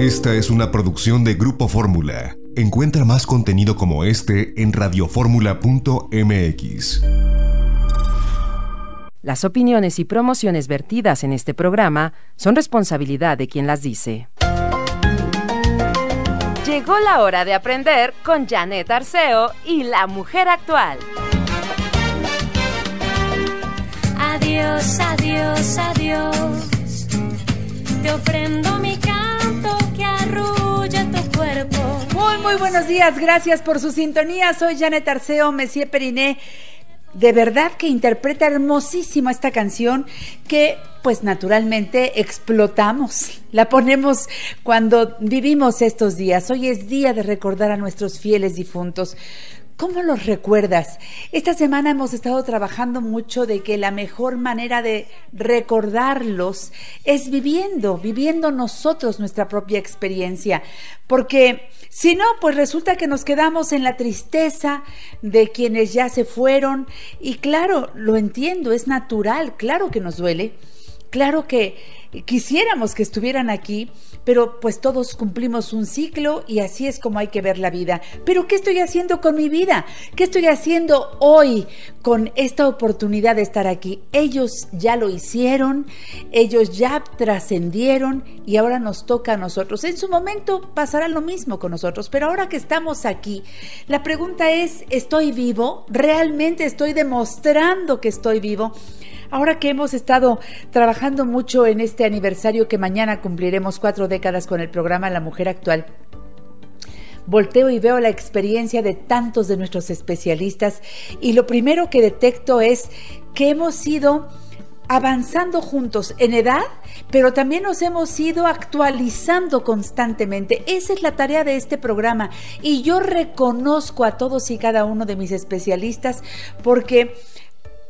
Esta es una producción de Grupo Fórmula. Encuentra más contenido como este en radioformula.mx. Las opiniones y promociones vertidas en este programa son responsabilidad de quien las dice. Llegó la hora de aprender con Janet Arceo y la mujer actual. Adiós, adiós, adiós. Te ofrendo mi Muy, muy buenos días. Gracias por su sintonía. Soy Janet Arceo, Messier Periné. De verdad que interpreta hermosísimo esta canción que pues naturalmente explotamos. La ponemos cuando vivimos estos días. Hoy es día de recordar a nuestros fieles difuntos. ¿Cómo los recuerdas? Esta semana hemos estado trabajando mucho de que la mejor manera de recordarlos es viviendo, viviendo nosotros nuestra propia experiencia. Porque si no, pues resulta que nos quedamos en la tristeza de quienes ya se fueron. Y claro, lo entiendo, es natural, claro que nos duele. Claro que quisiéramos que estuvieran aquí, pero pues todos cumplimos un ciclo y así es como hay que ver la vida. Pero ¿qué estoy haciendo con mi vida? ¿Qué estoy haciendo hoy con esta oportunidad de estar aquí? Ellos ya lo hicieron, ellos ya trascendieron y ahora nos toca a nosotros. En su momento pasará lo mismo con nosotros, pero ahora que estamos aquí, la pregunta es, ¿estoy vivo? ¿Realmente estoy demostrando que estoy vivo? Ahora que hemos estado trabajando mucho en este aniversario que mañana cumpliremos cuatro décadas con el programa La Mujer Actual, volteo y veo la experiencia de tantos de nuestros especialistas y lo primero que detecto es que hemos ido avanzando juntos en edad, pero también nos hemos ido actualizando constantemente. Esa es la tarea de este programa y yo reconozco a todos y cada uno de mis especialistas porque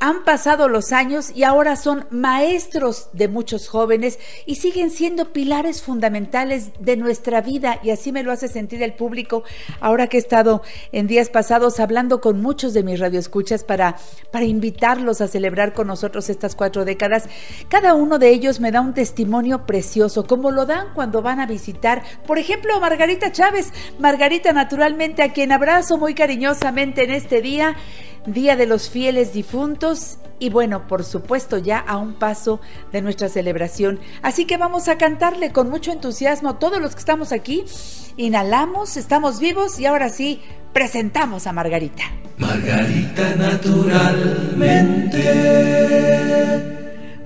han pasado los años y ahora son maestros de muchos jóvenes y siguen siendo pilares fundamentales de nuestra vida y así me lo hace sentir el público ahora que he estado en días pasados hablando con muchos de mis radioescuchas para, para invitarlos a celebrar con nosotros estas cuatro décadas. Cada uno de ellos me da un testimonio precioso, como lo dan cuando van a visitar, por ejemplo, Margarita Chávez. Margarita, naturalmente, a quien abrazo muy cariñosamente en este día. Día de los Fieles Difuntos y bueno, por supuesto ya a un paso de nuestra celebración. Así que vamos a cantarle con mucho entusiasmo todos los que estamos aquí. Inhalamos, estamos vivos y ahora sí, presentamos a Margarita. Margarita naturalmente.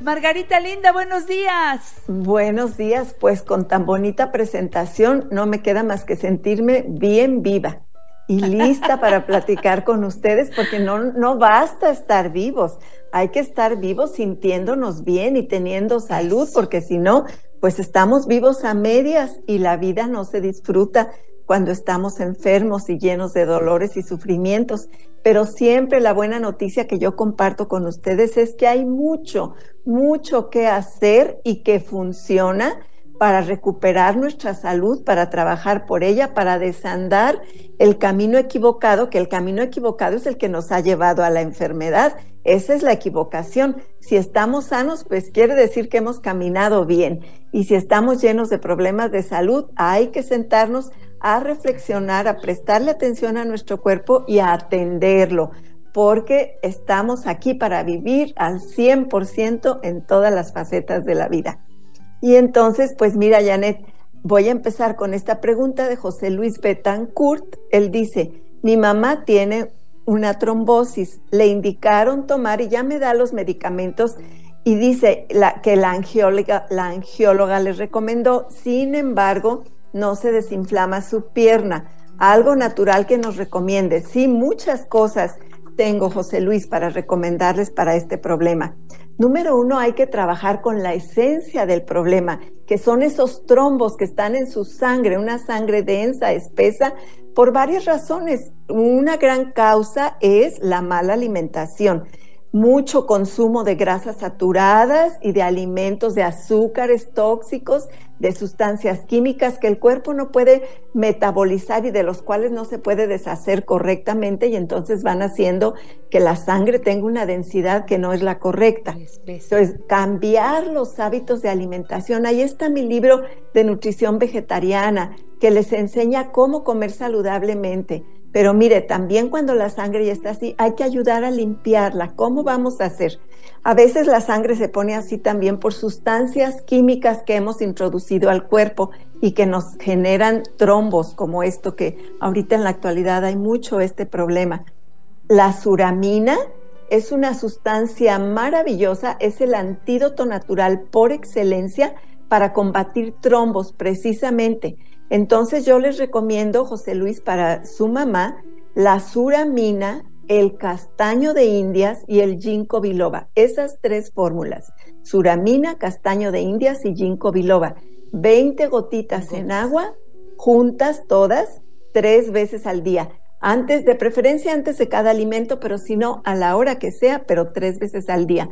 Margarita linda, buenos días. Buenos días, pues con tan bonita presentación no me queda más que sentirme bien viva y lista para platicar con ustedes porque no, no basta estar vivos, hay que estar vivos sintiéndonos bien y teniendo salud porque si no, pues estamos vivos a medias y la vida no se disfruta cuando estamos enfermos y llenos de dolores y sufrimientos. Pero siempre la buena noticia que yo comparto con ustedes es que hay mucho, mucho que hacer y que funciona para recuperar nuestra salud, para trabajar por ella, para desandar el camino equivocado, que el camino equivocado es el que nos ha llevado a la enfermedad. Esa es la equivocación. Si estamos sanos, pues quiere decir que hemos caminado bien. Y si estamos llenos de problemas de salud, hay que sentarnos a reflexionar, a prestarle atención a nuestro cuerpo y a atenderlo, porque estamos aquí para vivir al 100% en todas las facetas de la vida. Y entonces, pues mira, Janet, voy a empezar con esta pregunta de José Luis Betancourt. Él dice, mi mamá tiene una trombosis, le indicaron tomar y ya me da los medicamentos y dice que la angióloga, la angióloga le recomendó, sin embargo, no se desinflama su pierna. Algo natural que nos recomiende. Sí, muchas cosas tengo, José Luis, para recomendarles para este problema. Número uno, hay que trabajar con la esencia del problema, que son esos trombos que están en su sangre, una sangre densa, espesa, por varias razones. Una gran causa es la mala alimentación. Mucho consumo de grasas saturadas y de alimentos de azúcares tóxicos, de sustancias químicas que el cuerpo no puede metabolizar y de los cuales no se puede deshacer correctamente y entonces van haciendo que la sangre tenga una densidad que no es la correcta. Entonces, cambiar los hábitos de alimentación. Ahí está mi libro de nutrición vegetariana que les enseña cómo comer saludablemente pero mire, también cuando la sangre ya está así, hay que ayudar a limpiarla. ¿Cómo vamos a hacer? A veces la sangre se pone así también por sustancias químicas que hemos introducido al cuerpo y que nos generan trombos como esto que ahorita en la actualidad hay mucho este problema. La suramina es una sustancia maravillosa, es el antídoto natural por excelencia para combatir trombos precisamente. Entonces yo les recomiendo, José Luis, para su mamá, la suramina, el castaño de indias y el ginkgo biloba. Esas tres fórmulas, suramina, castaño de indias y ginkgo biloba. 20 gotitas en agua, juntas todas, tres veces al día. Antes, de preferencia antes de cada alimento, pero si no, a la hora que sea, pero tres veces al día.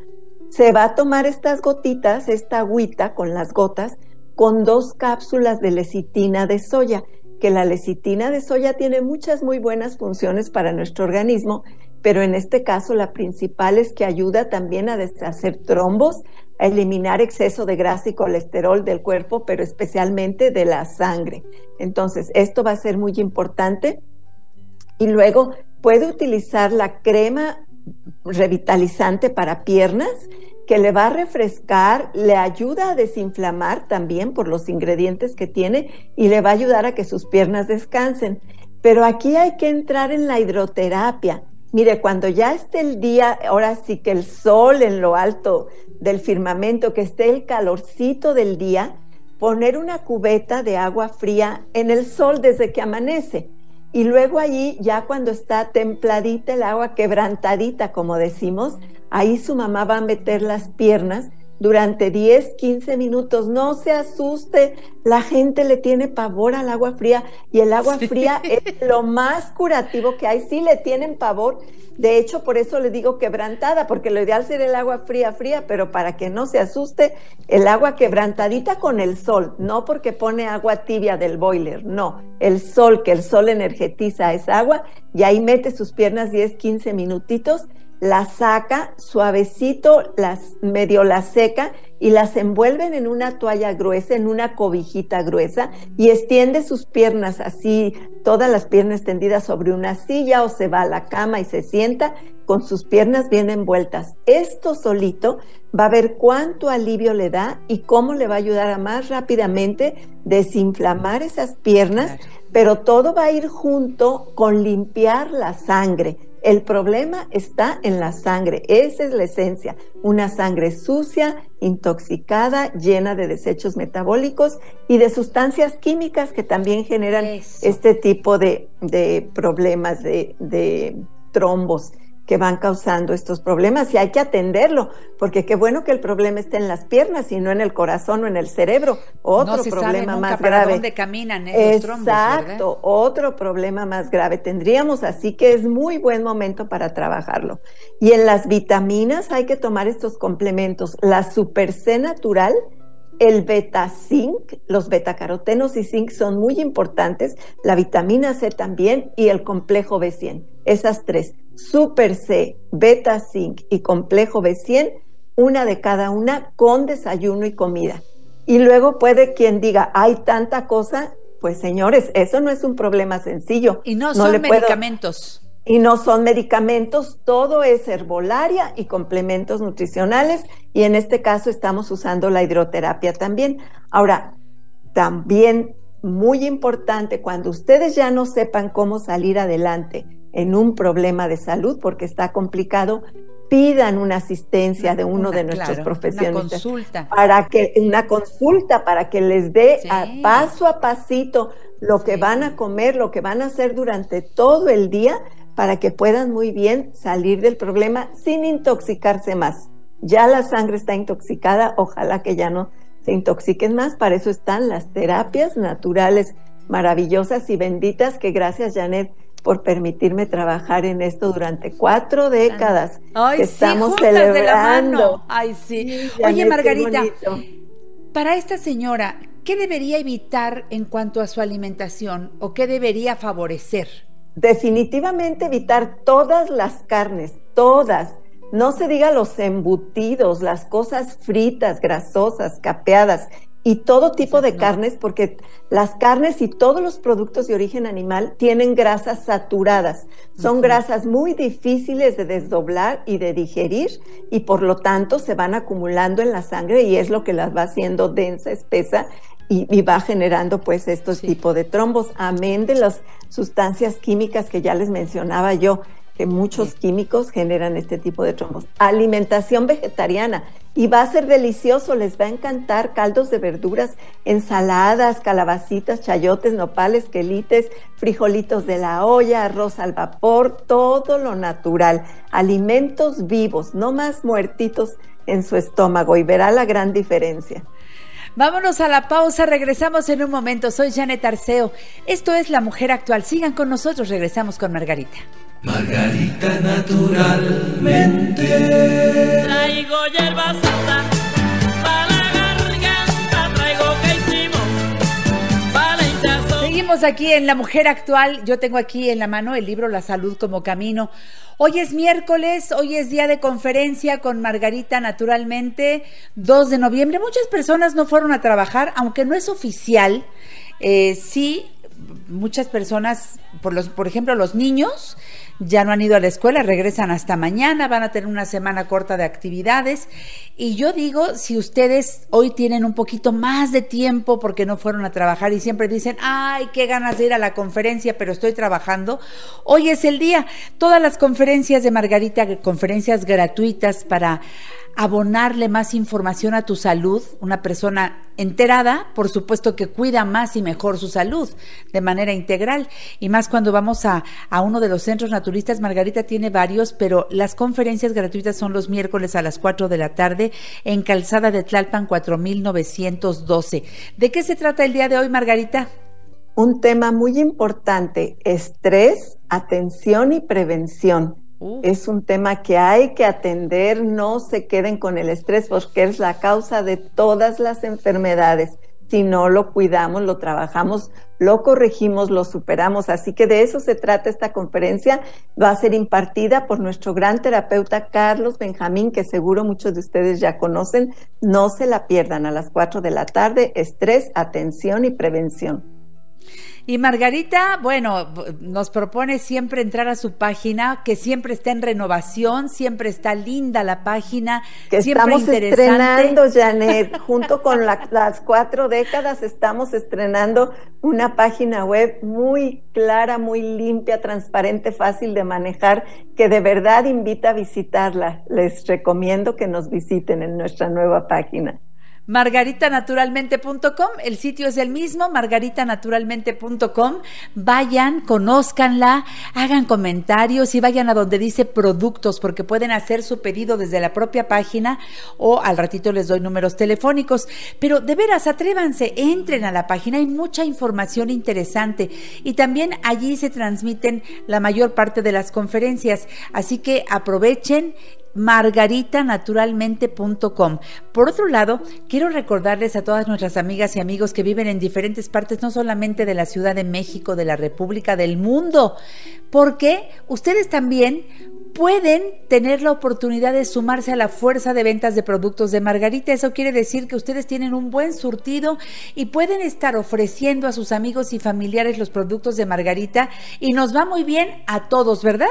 Se va a tomar estas gotitas, esta agüita con las gotas, con dos cápsulas de lecitina de soya, que la lecitina de soya tiene muchas muy buenas funciones para nuestro organismo, pero en este caso la principal es que ayuda también a deshacer trombos, a eliminar exceso de grasa y colesterol del cuerpo, pero especialmente de la sangre. Entonces, esto va a ser muy importante. Y luego puede utilizar la crema revitalizante para piernas, que le va a refrescar, le ayuda a desinflamar también por los ingredientes que tiene y le va a ayudar a que sus piernas descansen. Pero aquí hay que entrar en la hidroterapia. Mire, cuando ya esté el día, ahora sí que el sol en lo alto del firmamento, que esté el calorcito del día, poner una cubeta de agua fría en el sol desde que amanece. Y luego allí, ya cuando está templadita el agua, quebrantadita, como decimos, Ahí su mamá va a meter las piernas durante 10, 15 minutos. No se asuste, la gente le tiene pavor al agua fría y el agua fría es lo más curativo que hay. Sí le tienen pavor. De hecho, por eso le digo quebrantada, porque lo ideal sería el agua fría, fría, pero para que no se asuste, el agua quebrantadita con el sol, no porque pone agua tibia del boiler, no, el sol, que el sol energetiza esa agua y ahí mete sus piernas 10, 15 minutitos la saca suavecito, las medio la seca y las envuelven en una toalla gruesa, en una cobijita gruesa y extiende sus piernas así, todas las piernas tendidas sobre una silla o se va a la cama y se sienta con sus piernas bien envueltas. Esto solito va a ver cuánto alivio le da y cómo le va a ayudar a más rápidamente desinflamar esas piernas, pero todo va a ir junto con limpiar la sangre el problema está en la sangre, esa es la esencia, una sangre sucia, intoxicada, llena de desechos metabólicos y de sustancias químicas que también generan este tipo de, problemas de, de trombos que van causando estos problemas y hay que atenderlo, porque qué bueno que el problema esté en las piernas y no en el corazón o en el cerebro. Otro problema más para grave. dónde caminan Exacto, otro problema más grave tendríamos, así que es muy buen momento para trabajarlo. Y en las vitaminas hay que tomar estos complementos. La Super C natural el beta zinc, los betacarotenos y zinc son muy importantes, la vitamina C también y el complejo B100. Esas tres, super C, beta zinc y complejo B100, una de cada una con desayuno y comida. Y luego puede quien diga, hay tanta cosa, pues señores, eso no es un problema sencillo. Y no, son medicamentos. Y no son medicamentos, todo es herbolaria y complementos nutricionales y en este caso estamos usando la hidroterapia también. Ahora, también muy importante, cuando ustedes ya no sepan cómo salir adelante en un problema de salud porque está complicado, pidan una asistencia de uno de nuestros profesionistas. Una consulta. Para que, una consulta para que les dé paso a pasito lo que van a comer, lo que van a hacer durante todo el día para que puedan muy bien salir del problema sin intoxicarse más. Ya la sangre está intoxicada, ojalá que ya no se intoxiquen más, para eso están las terapias naturales maravillosas y benditas que gracias Janet por permitirme trabajar en esto durante cuatro décadas. Ay, que estamos celebrando. Ay, sí. Oye, Margarita, para esta señora, ¿qué debería evitar en cuanto a su alimentación o qué debería favorecer? Definitivamente evitar todas las carnes, todas. No se diga los embutidos, las cosas fritas, grasosas, capeadas y todo tipo de carnes, porque las carnes y todos los productos de origen animal tienen grasas saturadas. Son grasas muy difíciles de desdoblar y de digerir y por lo tanto se van acumulando en la sangre y es lo que las va haciendo densa, espesa y, va generando pues estos tipos de trombos, amén de las sustancias químicas que ya les mencionaba yo que muchos químicos generan este tipo de trombos. Alimentación vegetariana. Y va a ser delicioso, les va a encantar caldos de verduras, ensaladas, calabacitas, chayotes, nopales, quelites, frijolitos de la olla, arroz al vapor, todo lo natural. Alimentos vivos, no más muertitos en su estómago y verá la gran diferencia. Vámonos a la pausa, regresamos en un momento. Soy Janet Arceo. Esto es La Mujer Actual. Sigan con nosotros, regresamos con Margarita. Margarita naturalmente. Traigo hierba santa para la garganta, traigo que hicimos para Seguimos aquí en La Mujer Actual. Yo tengo aquí en la mano el libro La Salud como Camino. Hoy es miércoles, hoy es día de conferencia con Margarita naturalmente, 2 de noviembre. Muchas personas no fueron a trabajar, aunque no es oficial. Eh, sí, muchas personas, por, los, por ejemplo, los niños ya no han ido a la escuela, regresan hasta mañana, van a tener una semana corta de actividades. Y yo digo, si ustedes hoy tienen un poquito más de tiempo porque no fueron a trabajar y siempre dicen, ay, qué ganas de ir a la conferencia, pero estoy trabajando, hoy es el día. Todas las conferencias de Margarita, conferencias gratuitas para abonarle más información a tu salud, una persona enterada, por supuesto que cuida más y mejor su salud de manera integral. Y más cuando vamos a, a, uno de los centros naturistas, Margarita tiene varios, pero las conferencias gratuitas son los miércoles a las 4 de la tarde en Calzada de Tlalpan 4912. ¿De qué se trata el día de hoy, Margarita? Un tema muy importante, estrés, atención y prevención. Es un tema que hay que atender, no se queden con el estrés porque es la causa de todas las enfermedades. Si no lo cuidamos, lo trabajamos, lo corregimos, lo superamos. Así que de eso se trata esta conferencia. Va a ser impartida por nuestro gran terapeuta Carlos Benjamín, que seguro muchos de ustedes ya conocen. No se la pierdan a las 4 de la tarde. Estrés, atención y prevención. Y Margarita, bueno, nos propone siempre entrar a su página, que siempre está en renovación, siempre está linda la página. Que estamos estrenando, Janet, junto con las cuatro décadas, estamos estrenando una página web muy clara, muy limpia, transparente, fácil de manejar, que de verdad invita a visitarla. Les recomiendo que nos visiten en nuestra nueva página margaritanaturalmente.com, el sitio es el mismo, margaritanaturalmente.com, vayan, conózcanla, hagan comentarios y vayan a donde dice productos, porque pueden hacer su pedido desde la propia página o al ratito les doy números telefónicos, pero de veras, atrévanse, entren a la página, hay mucha información interesante. Y también allí se transmiten la mayor parte de las conferencias, así que aprovechen margaritanaturalmente.com. Por otro lado, quiero recordarles a todas nuestras amigas y amigos que viven en diferentes partes, no solamente de la Ciudad de México, de la República, del mundo, porque ustedes también pueden tener la oportunidad de sumarse a la fuerza de ventas de productos de Margarita. Eso quiere decir que ustedes tienen un buen surtido y pueden estar ofreciendo a sus amigos y familiares los productos de Margarita y nos va muy bien a todos, ¿verdad?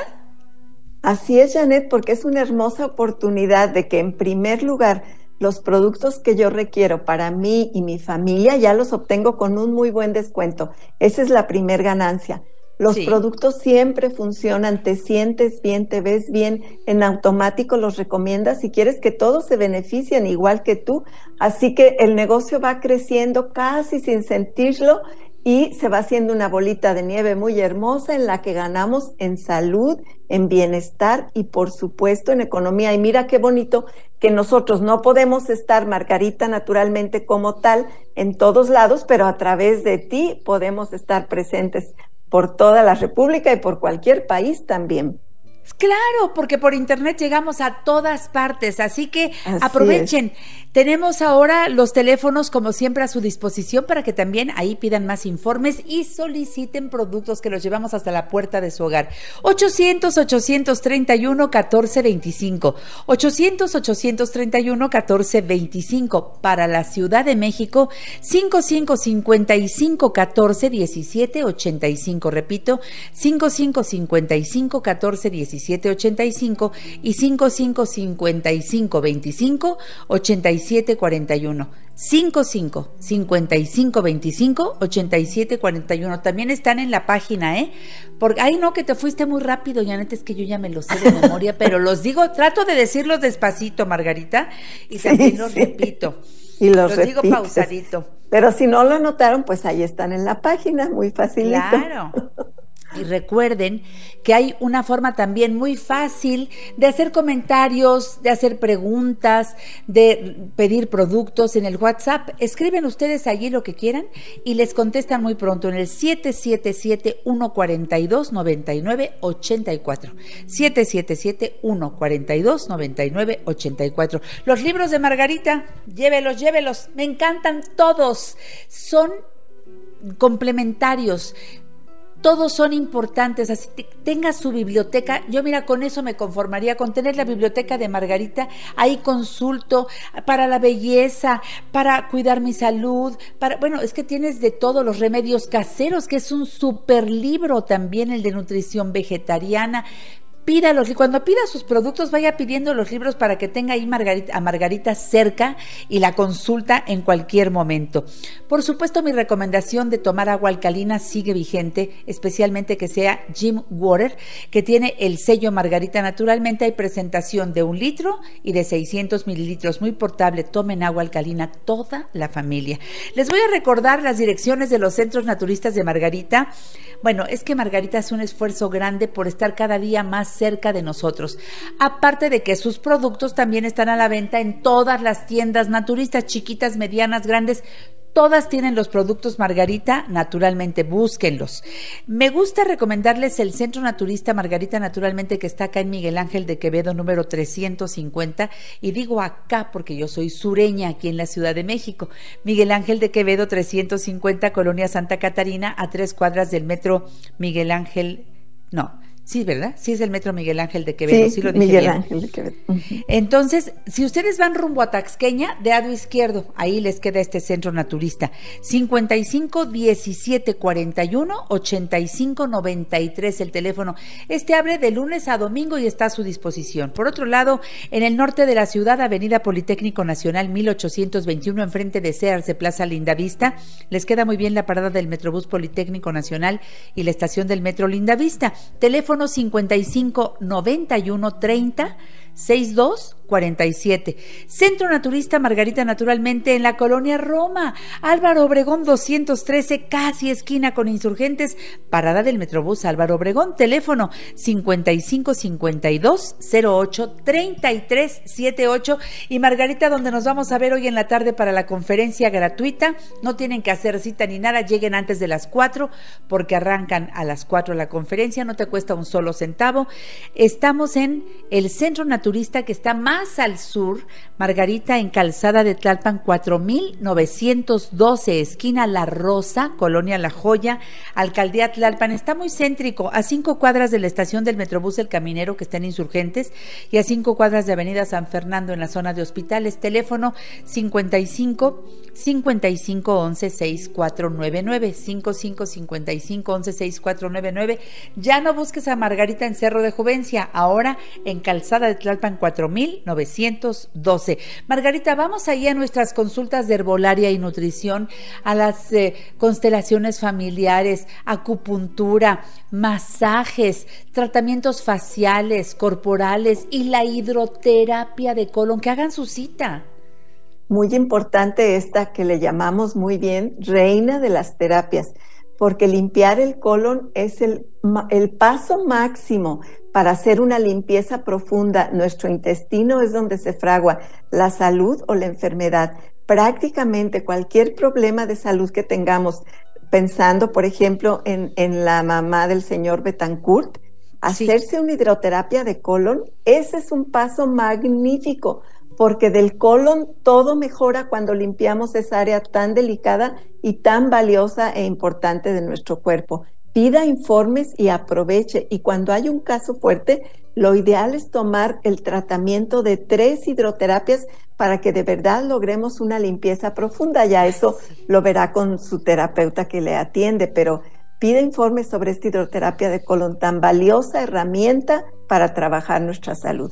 Así es, Janet, porque es una hermosa oportunidad de que en primer lugar los productos que yo requiero para mí y mi familia ya los obtengo con un muy buen descuento. Esa es la primer ganancia. Los productos siempre funcionan, te sientes bien, te ves bien, en automático los recomiendas si quieres que todos se beneficien igual que tú. Así que el negocio va creciendo casi sin sentirlo y se va haciendo una bolita de nieve muy hermosa en la que ganamos en salud, en bienestar y por supuesto en economía. Y mira qué bonito que nosotros no podemos estar, Margarita, naturalmente como tal en todos lados, pero a través de ti podemos estar presentes por toda la República y por cualquier país también. Claro, porque por internet llegamos a todas partes, así que aprovechen. Tenemos ahora los teléfonos, como siempre, a su disposición para que también ahí pidan más informes y soliciten productos que los llevamos hasta la puerta de su hogar. 800-831-1425. 800-831-1425. Para la Ciudad de México, 5555-1417-85. Repito, 5555-1417-85 y 5555-25-87 8741. 55 55 25 87 41. También están en la página, ¿eh? Porque, ay, no, que te fuiste muy rápido, Janet, es que yo ya me lo sé de memoria, pero los digo, trato de decirlos despacito, Margarita, y también los repito. Y los, digo pausadito. Pero si no lo notaron, pues ahí están en la página, muy facilito. Claro. Y recuerden que hay una forma también muy fácil de hacer comentarios, de hacer preguntas, de pedir productos en el WhatsApp. Escriben ustedes allí lo que quieran y les contestan muy pronto en el 777-142-9984. 777-142-9984. Los libros de Margarita, llévelos, llévelos. Me encantan todos. Son complementarios todos son importantes, así tenga su biblioteca. Yo mira, con eso me conformaría, con tener la biblioteca de Margarita, ahí consulto para la belleza, para cuidar mi salud, para, bueno, es que tienes de todos los remedios caseros, que es un super libro también, el de nutrición vegetariana pídalos y cuando pida sus productos vaya pidiendo los libros para que tenga ahí Margarita, a Margarita cerca y la consulta en cualquier momento. Por supuesto, mi recomendación de tomar agua alcalina sigue vigente, especialmente que sea Jim Water, que tiene el sello Margarita. Naturalmente hay presentación de un litro y de 600 mililitros, muy portable. Tomen agua alcalina toda la familia. Les voy a recordar las direcciones de los centros naturistas de Margarita. Bueno, es que Margarita hace un esfuerzo grande por estar cada día más cerca de nosotros. Aparte de que sus productos también están a la venta en todas las tiendas naturistas, chiquitas, medianas, grandes, Todas tienen los productos Margarita, naturalmente búsquenlos. Me gusta recomendarles el Centro Naturista Margarita Naturalmente que está acá en Miguel Ángel de Quevedo número 350 y digo acá porque yo soy sureña aquí en la Ciudad de México. Miguel Ángel de Quevedo 350, Colonia Santa Catarina, a tres cuadras del metro Miguel Ángel, no, Sí, ¿verdad? Sí es el Metro Miguel Ángel de Quevedo, sí, lo dije Miguel Ángel de Quevedo. Entonces, si ustedes van rumbo a Taxqueña, de lado izquierdo, ahí les queda este centro naturista. 55 17 41 85 93 el teléfono. Este abre de lunes a domingo y está a su disposición. Por otro lado, en el norte de la ciudad, Avenida Politécnico Nacional 1821, enfrente de Sears de Plaza Lindavista, les queda muy bien la parada del Metrobús Politécnico Nacional y la estación del Metro Lindavista. Teléfono 55 91 30 62 47. Centro Naturista Margarita Naturalmente en la colonia Roma. Álvaro Obregón 213, casi esquina con insurgentes. Parada del Metrobús Álvaro Obregón. Teléfono 55 52 08 33 78. Y Margarita, donde nos vamos a ver hoy en la tarde para la conferencia gratuita. No tienen que hacer cita ni nada. Lleguen antes de las 4 porque arrancan a las 4 la conferencia. No te cuesta un solo centavo. Estamos en el Centro Naturista que está más al sur, Margarita en Calzada de Tlalpan 4912, esquina La Rosa, Colonia La Joya, Alcaldía Tlalpan. Está muy céntrico, a cinco cuadras de la estación del Metrobús El Caminero, que está en Insurgentes, y a cinco cuadras de Avenida San Fernando, en la zona de hospitales. Teléfono 55 55 11 6499 55 55 11 6499. Ya no busques a Margarita en Cerro de Juvencia, ahora en Calzada de Tlalpan 4912. Margarita, vamos ahí a nuestras consultas de herbolaria y nutrición, a las eh, constelaciones familiares, acupuntura, masajes, tratamientos faciales, corporales y la hidroterapia de colon. Que hagan su cita muy importante esta que le llamamos muy bien reina de las terapias, porque limpiar el colon es el, el, paso máximo para hacer una limpieza profunda. Nuestro intestino es donde se fragua la salud o la enfermedad. Prácticamente cualquier problema de salud que tengamos, pensando, por ejemplo, en, en la mamá del señor Betancourt, hacerse una hidroterapia de colon, ese es un paso magnífico, porque del colon todo mejora cuando limpiamos esa área tan delicada y tan valiosa e importante de nuestro cuerpo. Pida informes y aproveche. Y cuando hay un caso fuerte, lo ideal es tomar el tratamiento de tres hidroterapias para que de verdad logremos una limpieza profunda. Ya eso lo verá con su terapeuta que le atiende, pero pide informes sobre esta hidroterapia de colon, tan valiosa herramienta para trabajar nuestra salud.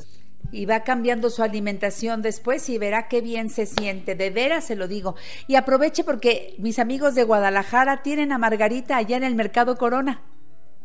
Y va cambiando su alimentación después y verá qué bien se siente, de veras se lo digo. Y aproveche porque mis amigos de Guadalajara tienen a Margarita allá en el Mercado Corona.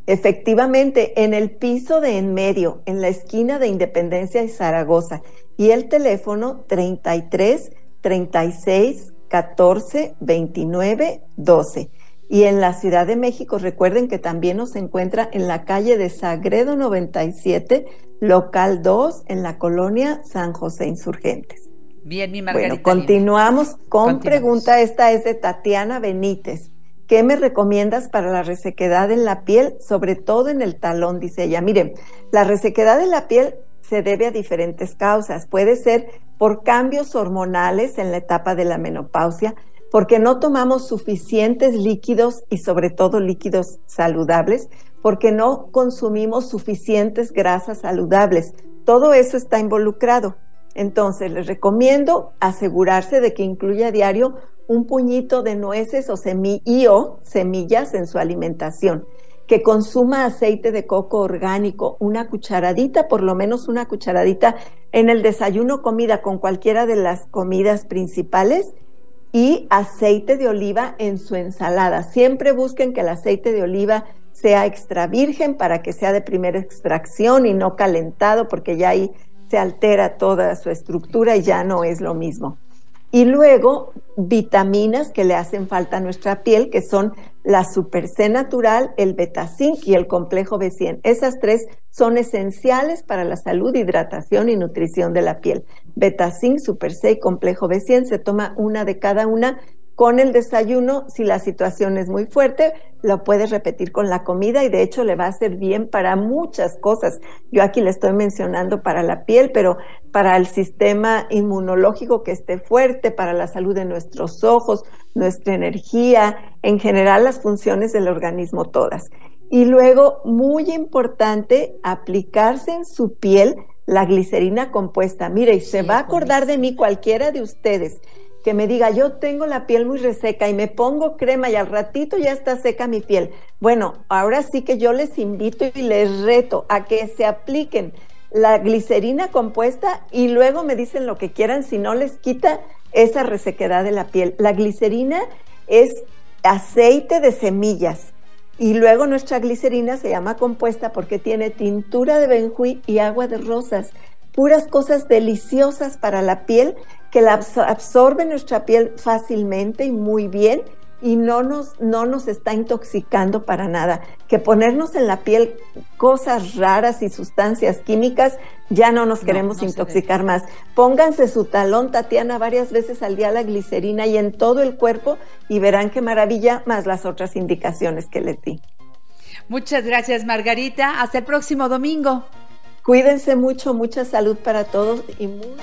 Efectivamente, en el piso de en medio, en la esquina de Independencia y Zaragoza. Y el teléfono 33 36 14 29 12. Y en la Ciudad de México, recuerden que también nos encuentra en la calle de Sagredo 97, local 2, en la colonia San José Insurgentes. Bien, mi Margarita. Bueno, continuamos con pregunta. Esta es de Tatiana Benítez. ¿Qué me recomiendas para la resequedad en la piel, sobre todo en el talón? Dice ella. Miren, la resequedad en la piel se debe a diferentes causas. Puede ser por cambios hormonales en la etapa de la menopausia, porque no tomamos suficientes líquidos y sobre todo líquidos saludables, porque no consumimos suficientes grasas saludables. Todo eso está involucrado. Entonces, les recomiendo asegurarse de que incluya a diario un puñito de nueces o semillas en su alimentación, que consuma aceite de coco orgánico, una cucharadita, por lo menos una cucharadita en el desayuno comida con cualquiera de las comidas principales y aceite de oliva en su ensalada. Siempre busquen que el aceite de oliva sea extra virgen para que sea de primera extracción y no calentado porque ya ahí se altera toda su estructura y ya no es lo mismo. Y luego vitaminas que le hacen falta a nuestra piel, que son la Super C natural, el Betacin y el complejo B100. Esas tres son esenciales para la salud, hidratación y nutrición de la piel. Betacin, Super C complejo B100 se toma una de cada una con el desayuno, si la situación es muy fuerte, lo puedes repetir con la comida y de hecho le va a hacer bien para muchas cosas. Yo aquí le estoy mencionando para la piel, pero para el sistema inmunológico que esté fuerte, para la salud de nuestros ojos, nuestra energía, en general las funciones del organismo todas. Y luego, muy importante, aplicarse en su piel la glicerina compuesta. Mire, y se va a acordar de mí cualquiera de ustedes que me diga, yo tengo la piel muy reseca y me pongo crema y al ratito ya está seca mi piel. Bueno, ahora sí que yo les invito y les reto a que se apliquen la glicerina compuesta y luego me dicen lo que quieran si no les quita esa resequedad de la piel. La glicerina es aceite de semillas y luego nuestra glicerina se llama compuesta porque tiene tintura de benjuí y agua de rosas puras cosas deliciosas para la piel que la absorbe nuestra piel fácilmente y muy bien y no nos, no nos está intoxicando para nada. Que ponernos en la piel cosas raras y sustancias químicas, ya no nos queremos intoxicar más. Pónganse su talón, Tatiana, varias veces al día la glicerina y en todo el cuerpo y verán qué maravilla, más las otras indicaciones que les di. Muchas gracias, Margarita. Hasta el próximo domingo. Cuídense mucho, mucha salud para todos y muy...